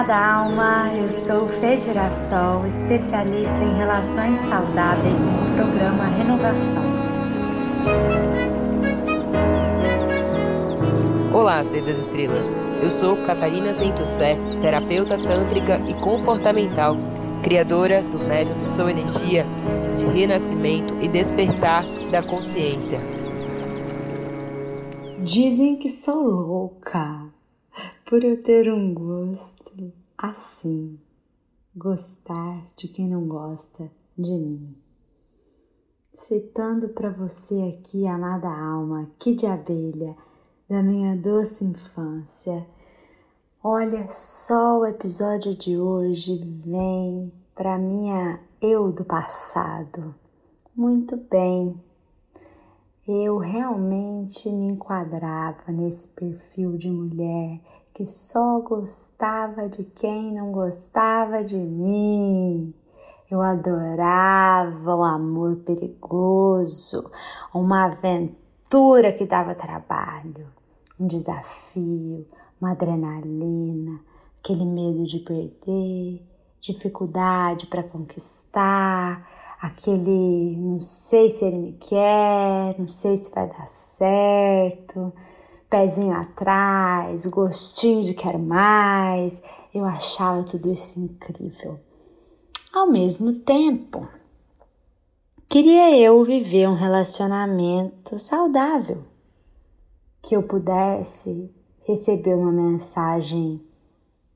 amada alma, eu sou Fê Girassol, especialista em relações saudáveis no programa Renovação. Olá, Ser das Estrelas. Eu sou Catarina Zentussé, terapeuta tântrica e comportamental, criadora do método Sou Energia de renascimento e despertar da consciência. Dizem que sou louca por eu ter um gosto assim, gostar de quem não gosta de mim. Citando para você aqui, amada alma, que de abelha da minha doce infância. Olha só o episódio de hoje vem para minha eu do passado. Muito bem, eu realmente me enquadrava nesse perfil de mulher que só gostava de quem não gostava de mim. Eu adorava o amor perigoso, uma aventura que dava trabalho, um desafio, uma adrenalina, aquele medo de perder, dificuldade para conquistar aquele não sei se ele me quer, não sei se vai dar certo, pezinho atrás, gostinho de quero mais. Eu achava tudo isso incrível. Ao mesmo tempo, queria eu viver um relacionamento saudável, que eu pudesse receber uma mensagem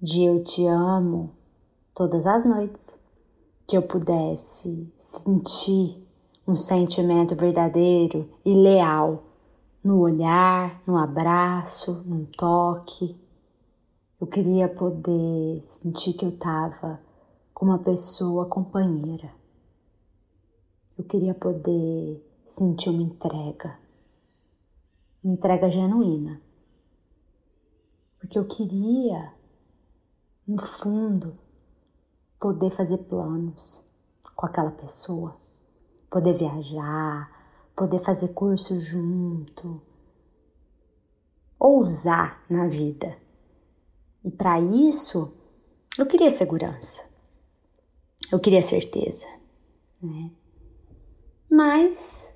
de eu te amo todas as noites que eu pudesse sentir um sentimento verdadeiro e leal no olhar, no abraço, no toque. Eu queria poder sentir que eu estava com uma pessoa companheira. Eu queria poder sentir uma entrega, uma entrega genuína. Porque eu queria, no fundo, poder fazer planos com aquela pessoa, poder viajar, poder fazer curso junto, ousar na vida. E para isso, eu queria segurança, eu queria certeza, né? Mas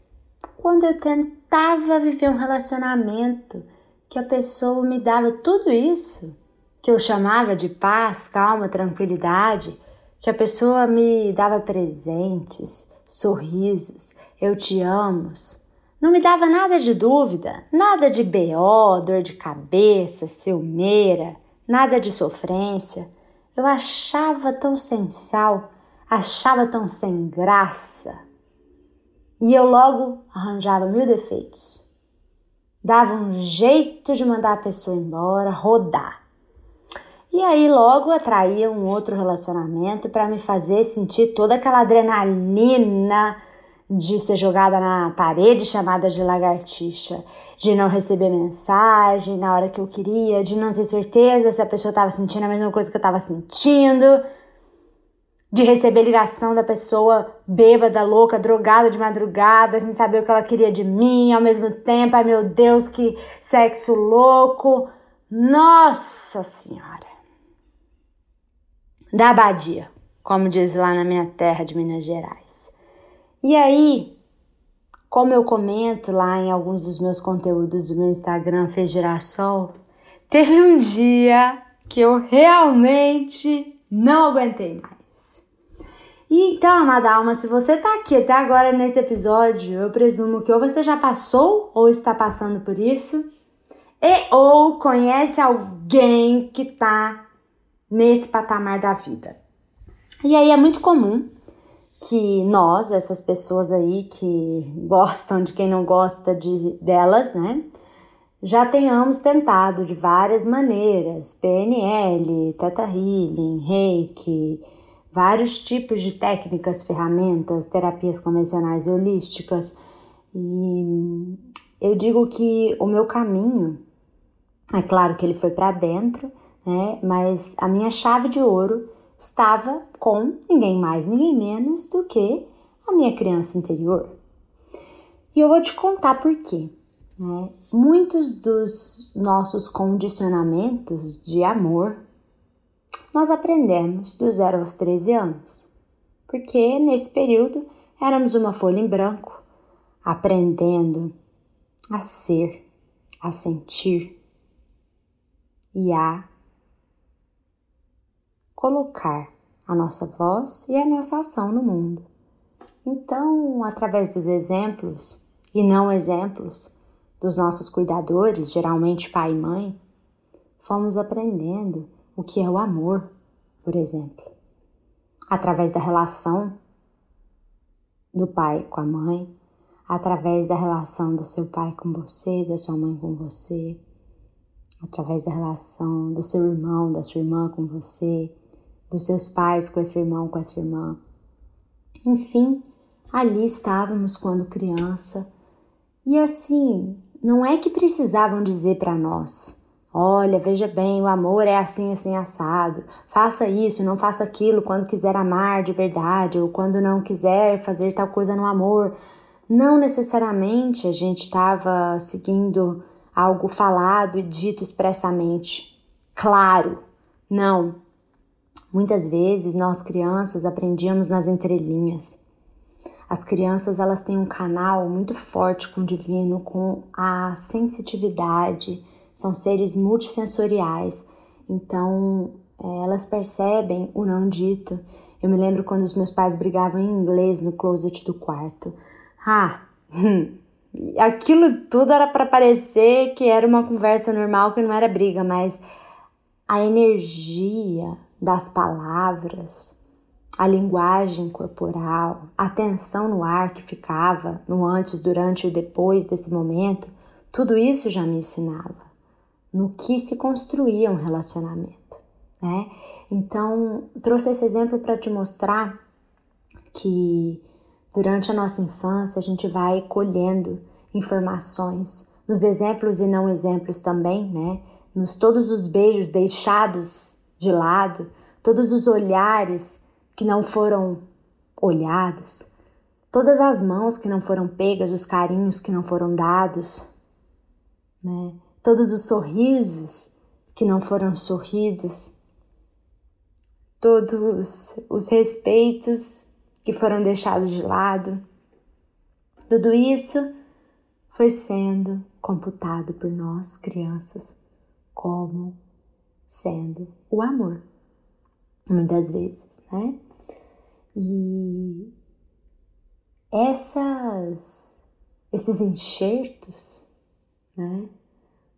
quando eu tentava viver um relacionamento que a pessoa me dava tudo isso, que eu chamava de paz, calma, tranquilidade, que a pessoa me dava presentes, sorrisos, eu te amo. Não me dava nada de dúvida, nada de BO, dor de cabeça, ciumeira, nada de sofrência. Eu achava tão sem sal, achava tão sem graça. E eu logo arranjava mil defeitos. Dava um jeito de mandar a pessoa embora, rodar. E aí logo atraía um outro relacionamento para me fazer sentir toda aquela adrenalina de ser jogada na parede chamada de lagartixa, de não receber mensagem na hora que eu queria, de não ter certeza se a pessoa estava sentindo a mesma coisa que eu estava sentindo, de receber ligação da pessoa bêbada, louca, drogada de madrugada, sem saber o que ela queria de mim, ao mesmo tempo, ai meu Deus, que sexo louco. Nossa Senhora! da abadia, como diz lá na minha terra de Minas Gerais. E aí, como eu comento lá em alguns dos meus conteúdos do meu Instagram Fez Girassol, teve um dia que eu realmente não aguentei mais. E então, amada alma, se você tá aqui até agora nesse episódio, eu presumo que ou você já passou ou está passando por isso, e ou conhece alguém que tá nesse patamar da vida. E aí é muito comum que nós, essas pessoas aí que gostam de quem não gosta de, delas, né? Já tenhamos tentado de várias maneiras, PNL, Theta Healing, Reiki, vários tipos de técnicas, ferramentas, terapias convencionais e holísticas. E eu digo que o meu caminho, é claro que ele foi para dentro, né? Mas a minha chave de ouro estava com ninguém mais, ninguém menos do que a minha criança interior. E eu vou te contar por quê. Né? Muitos dos nossos condicionamentos de amor nós aprendemos do zero aos 13 anos, porque nesse período éramos uma folha em branco, aprendendo a ser, a sentir e a colocar a nossa voz e a nossa ação no mundo. Então, através dos exemplos e não exemplos dos nossos cuidadores, geralmente pai e mãe, fomos aprendendo o que é o amor, por exemplo, através da relação do pai com a mãe, através da relação do seu pai com você, da sua mãe com você, através da relação do seu irmão, da sua irmã com você, dos seus pais com esse irmão, com essa irmã. Enfim, ali estávamos quando criança. E assim, não é que precisavam dizer para nós: olha, veja bem, o amor é assim, assim, assado. Faça isso, não faça aquilo quando quiser amar de verdade, ou quando não quiser fazer tal coisa no amor. Não necessariamente a gente estava seguindo algo falado e dito expressamente. Claro, não. Muitas vezes nós crianças aprendíamos nas entrelinhas. As crianças elas têm um canal muito forte com o divino, com a sensitividade, são seres multissensoriais. Então, é, elas percebem o não dito. Eu me lembro quando os meus pais brigavam em inglês no closet do quarto. Ah, hum, aquilo tudo era para parecer que era uma conversa normal, que não era briga, mas a energia das palavras, a linguagem corporal, a tensão no ar que ficava no antes, durante e depois desse momento, tudo isso já me ensinava no que se construía um relacionamento, né? Então, trouxe esse exemplo para te mostrar que durante a nossa infância a gente vai colhendo informações nos exemplos e não exemplos também, né? Nos todos os beijos deixados de lado, todos os olhares que não foram olhados, todas as mãos que não foram pegas, os carinhos que não foram dados, né? todos os sorrisos que não foram sorridos, todos os respeitos que foram deixados de lado. Tudo isso foi sendo computado por nós, crianças, como sendo o amor, muitas vezes, né? E essas, esses enxertos, né?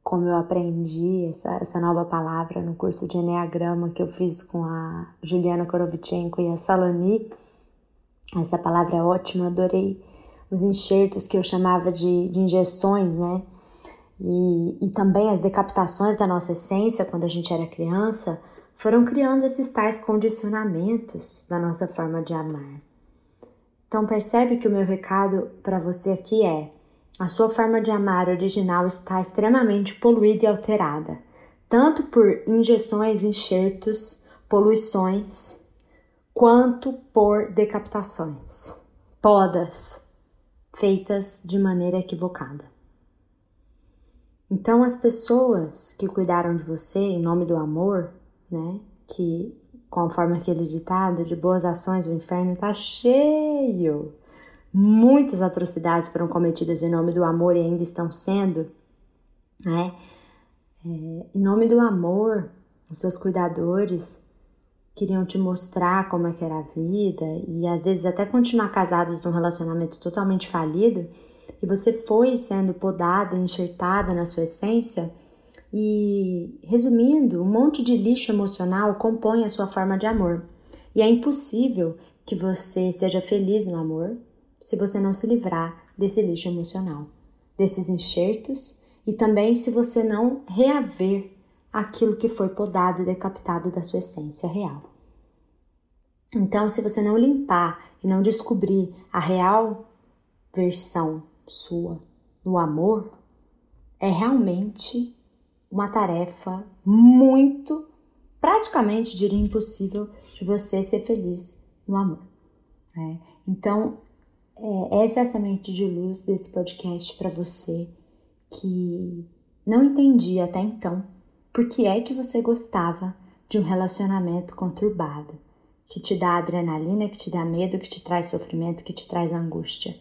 Como eu aprendi essa, essa nova palavra no curso de Enneagrama que eu fiz com a Juliana Korovchenko e a Saloni, essa palavra é ótima, adorei os enxertos que eu chamava de, de injeções, né? E, e também as decapitações da nossa essência quando a gente era criança, foram criando esses tais condicionamentos da nossa forma de amar. Então percebe que o meu recado para você aqui é: a sua forma de amar original está extremamente poluída e alterada, tanto por injeções, enxertos, poluições, quanto por decapitações, podas feitas de maneira equivocada. Então, as pessoas que cuidaram de você em nome do amor né? Que, conforme aquele ditado, de boas ações o inferno está cheio. Muitas atrocidades foram cometidas em nome do amor e ainda estão sendo, né? É, em nome do amor, os seus cuidadores queriam te mostrar como é que era a vida e às vezes até continuar casados num relacionamento totalmente falido e você foi sendo podada, enxertada na sua essência e, resumindo, um monte de lixo emocional compõe a sua forma de amor. E é impossível que você seja feliz no amor se você não se livrar desse lixo emocional, desses enxertos e também se você não reaver aquilo que foi podado e decapitado da sua essência real. Então, se você não limpar e não descobrir a real versão sua no amor, é realmente uma tarefa muito, praticamente diria impossível, de você ser feliz no amor. Né? Então, é, essa é a semente de luz desse podcast para você que não entendia até então por que é que você gostava de um relacionamento conturbado, que te dá adrenalina, que te dá medo, que te traz sofrimento, que te traz angústia.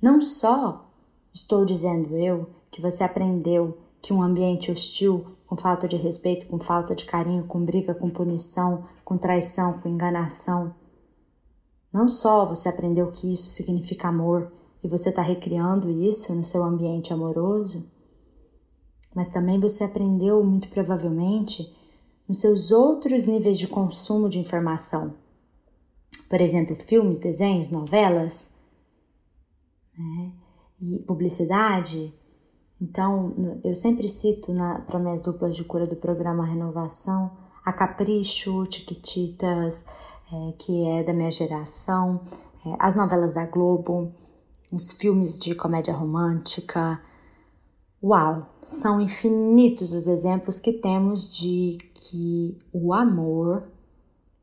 Não só estou dizendo eu que você aprendeu que um ambiente hostil, com falta de respeito, com falta de carinho, com briga, com punição, com traição, com enganação, não só você aprendeu que isso significa amor e você está recriando isso no seu ambiente amoroso, mas também você aprendeu muito provavelmente nos seus outros níveis de consumo de informação. Por exemplo, filmes, desenhos, novelas né? E publicidade. Então, eu sempre cito para minhas duplas de cura do programa Renovação a Capricho, Tiquititas, é, que é da minha geração, é, as novelas da Globo, os filmes de comédia romântica. Uau, são infinitos os exemplos que temos de que o amor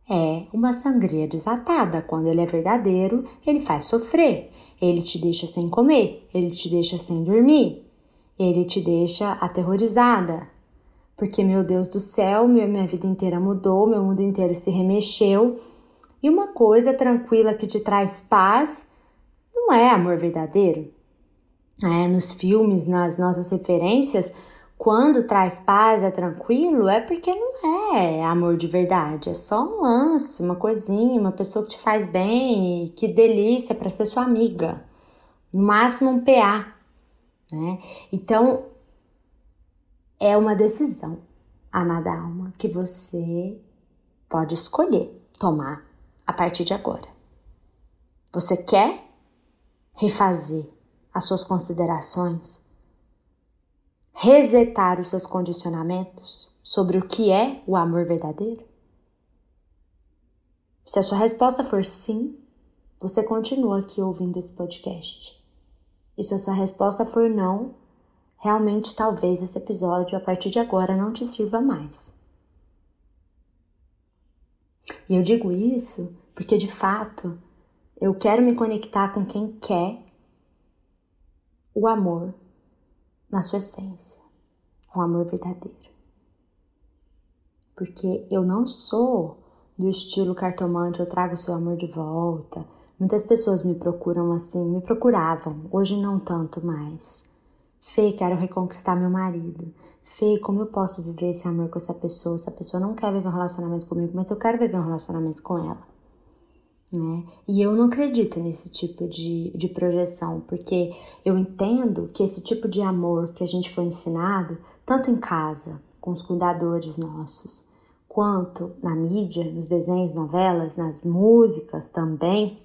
é uma sangria desatada. Quando ele é verdadeiro, ele faz sofrer. Ele te deixa sem comer, ele te deixa sem dormir, ele te deixa aterrorizada. Porque, meu Deus do céu, minha vida inteira mudou, meu mundo inteiro se remexeu e uma coisa tranquila que te traz paz não é amor verdadeiro. É, nos filmes, nas nossas referências, quando traz paz, é tranquilo, é porque não é amor de verdade, é só um lance, uma coisinha, uma pessoa que te faz bem, que delícia para ser sua amiga. No máximo um PA. Né? Então, é uma decisão, amada alma, que você pode escolher tomar a partir de agora. Você quer refazer as suas considerações, resetar os seus condicionamentos sobre o que é o amor verdadeiro? Se a sua resposta for sim, você continua aqui ouvindo esse podcast. E se a sua resposta for não, realmente talvez esse episódio a partir de agora não te sirva mais. E eu digo isso porque de fato eu quero me conectar com quem quer o amor na sua essência, o amor verdadeiro. Porque eu não sou do estilo cartomante, eu trago o seu amor de volta. Muitas pessoas me procuram assim, me procuravam, hoje não tanto mais. Fê, quero reconquistar meu marido. Fê, como eu posso viver esse amor com essa pessoa? Essa pessoa não quer viver um relacionamento comigo, mas eu quero viver um relacionamento com ela. Né? E eu não acredito nesse tipo de, de projeção, porque eu entendo que esse tipo de amor que a gente foi ensinado, tanto em casa, com os cuidadores nossos, quanto na mídia, nos desenhos, novelas, nas músicas também,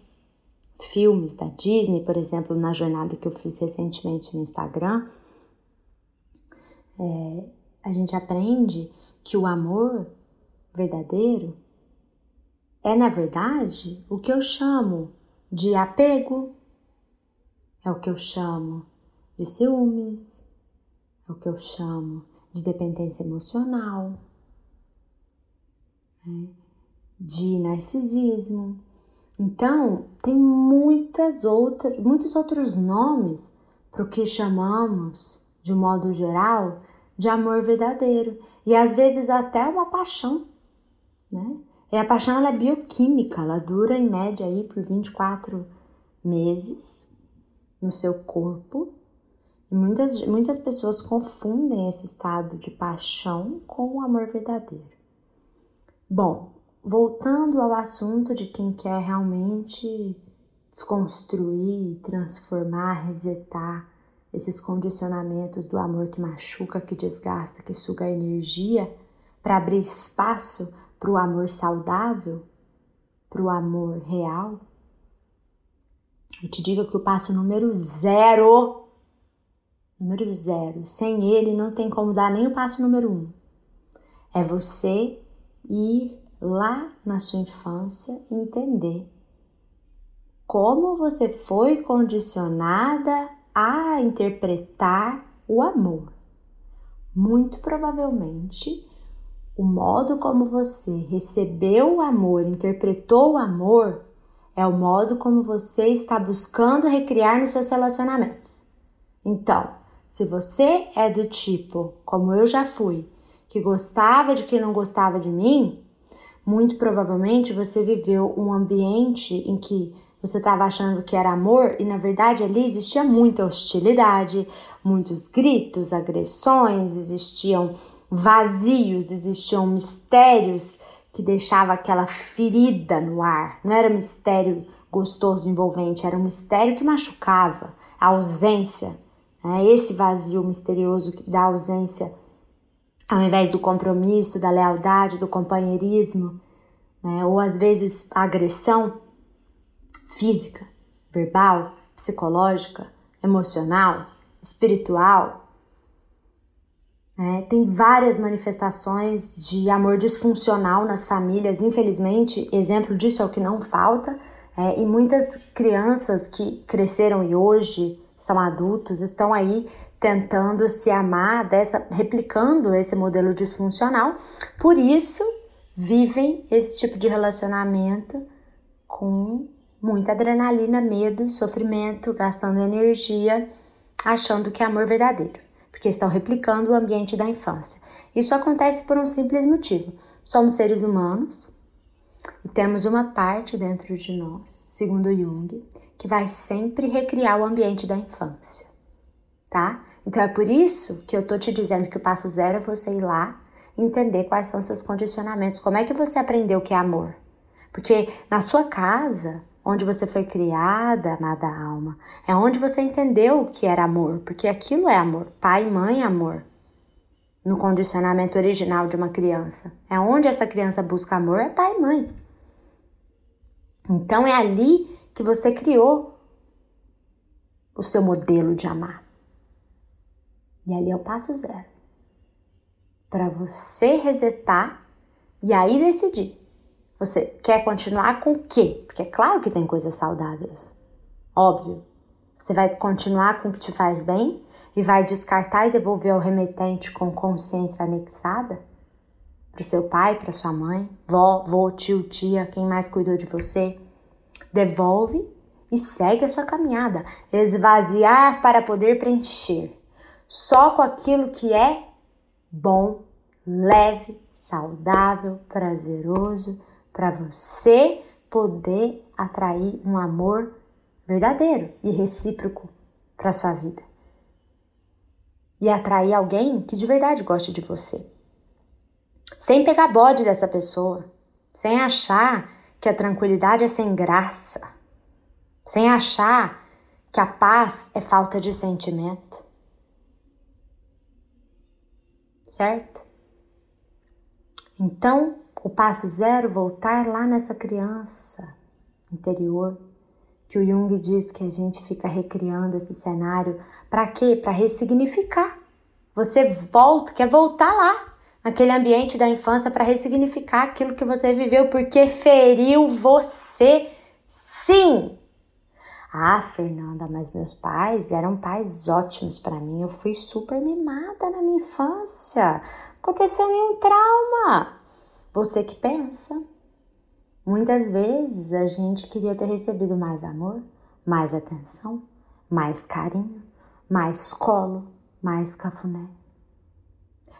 filmes da Disney, por exemplo, na jornada que eu fiz recentemente no Instagram, é, a gente aprende que o amor verdadeiro é, na verdade, o que eu chamo de apego, é o que eu chamo de ciúmes, é o que eu chamo de dependência emocional, né? de narcisismo. Então, tem muitas outras, muitos outros nomes para o que chamamos, de modo geral, de amor verdadeiro e às vezes até uma paixão, né? E a paixão ela é bioquímica, ela dura em média aí por 24 meses no seu corpo. E muitas, muitas pessoas confundem esse estado de paixão com o amor verdadeiro. Bom, voltando ao assunto de quem quer realmente desconstruir, transformar, resetar esses condicionamentos do amor que machuca, que desgasta, que suga energia, para abrir espaço para o amor saudável, para o amor real, eu te digo que o passo número zero, número zero, sem ele não tem como dar nem o passo número um. É você ir lá na sua infância e entender como você foi condicionada a interpretar o amor. Muito provavelmente o modo como você recebeu o amor, interpretou o amor, é o modo como você está buscando recriar nos seus relacionamentos. Então, se você é do tipo, como eu já fui, que gostava de quem não gostava de mim, muito provavelmente você viveu um ambiente em que você estava achando que era amor e na verdade ali existia muita hostilidade, muitos gritos, agressões, existiam vazios, existiam mistérios que deixava aquela ferida no ar. Não era mistério gostoso, envolvente, era um mistério que machucava, a ausência, né? esse vazio misterioso da ausência, ao invés do compromisso, da lealdade, do companheirismo, né? ou às vezes a agressão física, verbal, psicológica, emocional, espiritual, é, tem várias manifestações de amor disfuncional nas famílias, infelizmente, exemplo disso é o que não falta. É, e muitas crianças que cresceram e hoje são adultos estão aí tentando se amar, dessa, replicando esse modelo disfuncional. Por isso, vivem esse tipo de relacionamento com muita adrenalina, medo, sofrimento, gastando energia, achando que é amor verdadeiro porque estão replicando o ambiente da infância. Isso acontece por um simples motivo: somos seres humanos e temos uma parte dentro de nós, segundo Jung, que vai sempre recriar o ambiente da infância, tá? Então é por isso que eu tô te dizendo que o passo zero é você ir lá entender quais são seus condicionamentos, como é que você aprendeu o que é amor. Porque na sua casa, onde você foi criada, amada alma. É onde você entendeu o que era amor, porque aquilo é amor. Pai, mãe, amor. No condicionamento original de uma criança. É onde essa criança busca amor, é pai e mãe. Então é ali que você criou o seu modelo de amar. E ali é o passo zero. Para você resetar e aí decidir você quer continuar com o quê? Porque é claro que tem coisas saudáveis. Óbvio. Você vai continuar com o que te faz bem e vai descartar e devolver ao remetente com consciência anexada? Para o seu pai, para sua mãe, vó, vô, tio, tia, quem mais cuidou de você? Devolve e segue a sua caminhada. Esvaziar para poder preencher. Só com aquilo que é bom, leve, saudável, prazeroso para você poder atrair um amor verdadeiro e recíproco para sua vida. E atrair alguém que de verdade goste de você. Sem pegar bode dessa pessoa, sem achar que a tranquilidade é sem graça, sem achar que a paz é falta de sentimento. Certo? Então, o passo zero, voltar lá nessa criança interior, que o Jung diz que a gente fica recriando esse cenário. Para quê? Para ressignificar. Você volta, quer voltar lá, naquele ambiente da infância, para ressignificar aquilo que você viveu, porque feriu você. Sim! Ah, Fernanda, mas meus pais eram pais ótimos para mim. Eu fui super mimada na minha infância. Aconteceu nenhum trauma. Você que pensa. Muitas vezes a gente queria ter recebido mais amor, mais atenção, mais carinho, mais colo, mais cafuné.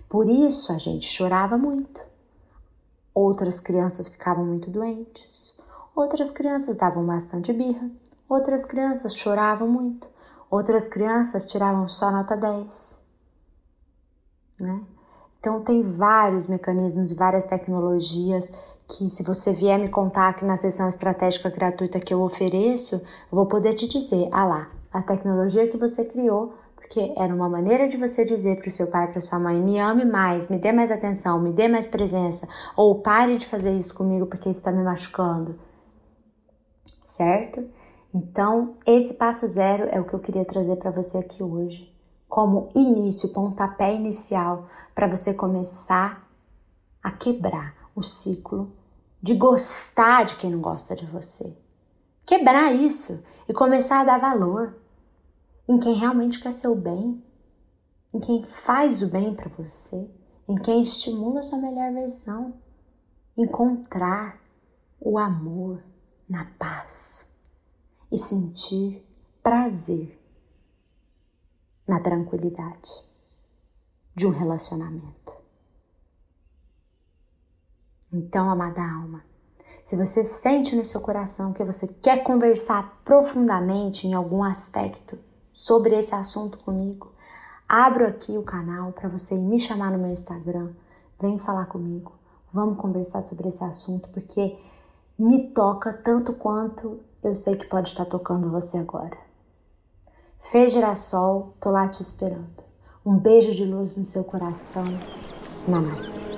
Por isso a gente chorava muito. Outras crianças ficavam muito doentes. Outras crianças davam bastante birra. Outras crianças choravam muito. Outras crianças tiravam só nota 10. Né? Então, tem vários mecanismos, várias tecnologias que, se você vier me contar aqui na sessão estratégica gratuita que eu ofereço, eu vou poder te dizer: ah lá, a tecnologia que você criou, porque era uma maneira de você dizer para o seu pai, para sua mãe: me ame mais, me dê mais atenção, me dê mais presença, ou pare de fazer isso comigo porque isso está me machucando. Certo? Então, esse passo zero é o que eu queria trazer para você aqui hoje, como início, pontapé inicial para você começar a quebrar o ciclo de gostar de quem não gosta de você. Quebrar isso e começar a dar valor em quem realmente quer seu bem, em quem faz o bem para você, em quem estimula a sua melhor versão. Encontrar o amor na paz e sentir prazer na tranquilidade de um relacionamento. Então, amada alma, se você sente no seu coração que você quer conversar profundamente em algum aspecto sobre esse assunto comigo, abro aqui o canal para você me chamar no meu Instagram, vem falar comigo, vamos conversar sobre esse assunto porque me toca tanto quanto eu sei que pode estar tocando você agora. Fê Girassol, tô lá te esperando. Um beijo de luz no seu coração. Namastê.